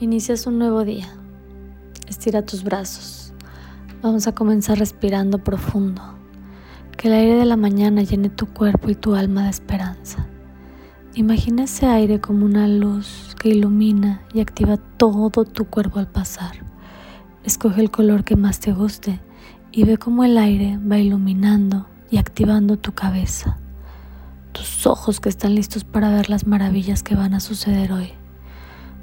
Inicias un nuevo día. Estira tus brazos. Vamos a comenzar respirando profundo. Que el aire de la mañana llene tu cuerpo y tu alma de esperanza. Imagina ese aire como una luz que ilumina y activa todo tu cuerpo al pasar. Escoge el color que más te guste y ve cómo el aire va iluminando y activando tu cabeza, tus ojos que están listos para ver las maravillas que van a suceder hoy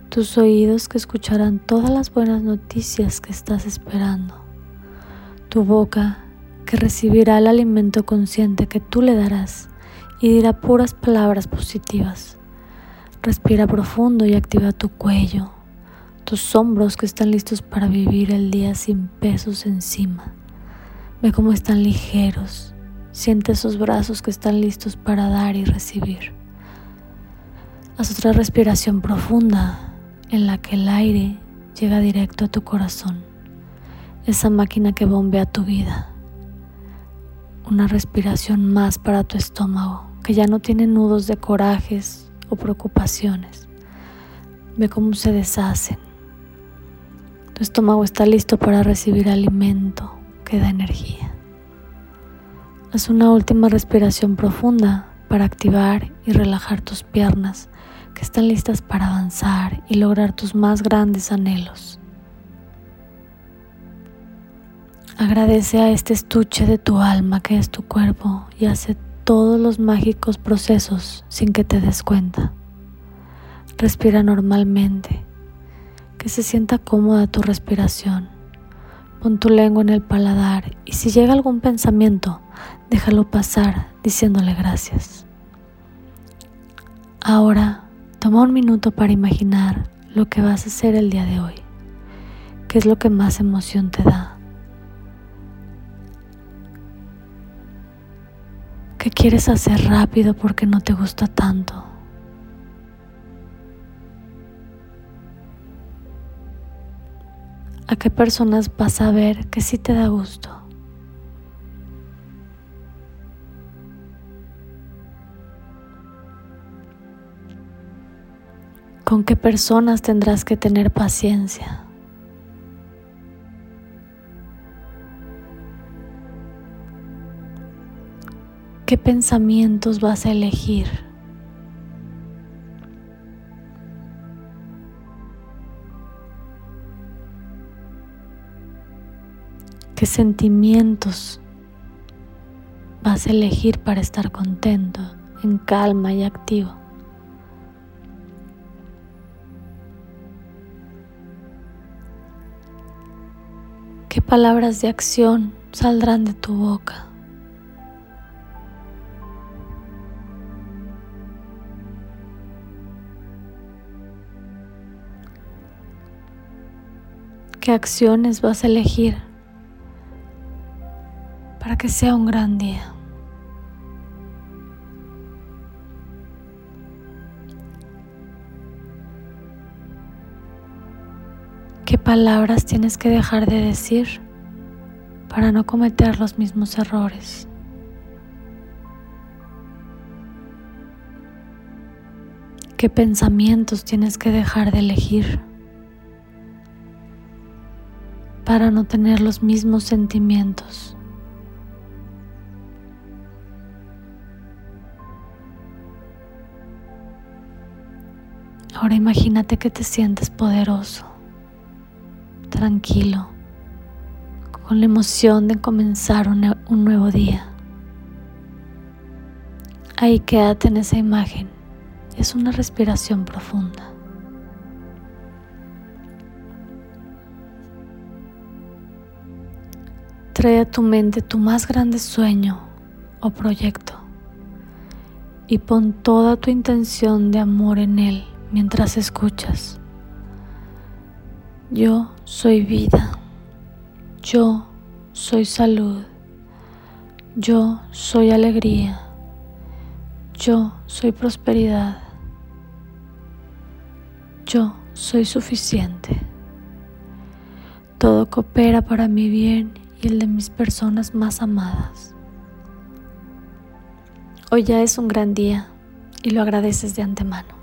tus oídos que escucharán todas las buenas noticias que estás esperando, tu boca que recibirá el alimento consciente que tú le darás y dirá puras palabras positivas. Respira profundo y activa tu cuello, tus hombros que están listos para vivir el día sin pesos encima. Ve cómo están ligeros, siente esos brazos que están listos para dar y recibir. Haz otra respiración profunda en la que el aire llega directo a tu corazón, esa máquina que bombea tu vida, una respiración más para tu estómago, que ya no tiene nudos de corajes o preocupaciones. Ve cómo se deshacen. Tu estómago está listo para recibir alimento que da energía. Haz una última respiración profunda para activar y relajar tus piernas que están listas para avanzar y lograr tus más grandes anhelos. Agradece a este estuche de tu alma que es tu cuerpo y hace todos los mágicos procesos sin que te des cuenta. Respira normalmente, que se sienta cómoda tu respiración. Pon tu lengua en el paladar y si llega algún pensamiento, déjalo pasar diciéndole gracias. Ahora Toma un minuto para imaginar lo que vas a hacer el día de hoy. ¿Qué es lo que más emoción te da? ¿Qué quieres hacer rápido porque no te gusta tanto? ¿A qué personas vas a ver que sí te da gusto? Con qué personas tendrás que tener paciencia. ¿Qué pensamientos vas a elegir? ¿Qué sentimientos vas a elegir para estar contento, en calma y activo? ¿Qué palabras de acción saldrán de tu boca? ¿Qué acciones vas a elegir para que sea un gran día? Palabras tienes que dejar de decir para no cometer los mismos errores? ¿Qué pensamientos tienes que dejar de elegir para no tener los mismos sentimientos? Ahora imagínate que te sientes poderoso tranquilo, con la emoción de comenzar un, nuevo día. Ahí quédate en esa imagen. Es una respiración profunda. Trae a tu mente tu más grande sueño o proyecto y pon toda tu intención de amor en él mientras escuchas. Yo soy vida. Yo soy salud. Yo soy alegría. Yo soy prosperidad. Yo soy suficiente. Todo coopera para mi bien y el de mis personas más amadas. Hoy ya es un gran día y lo agradeces de antemano.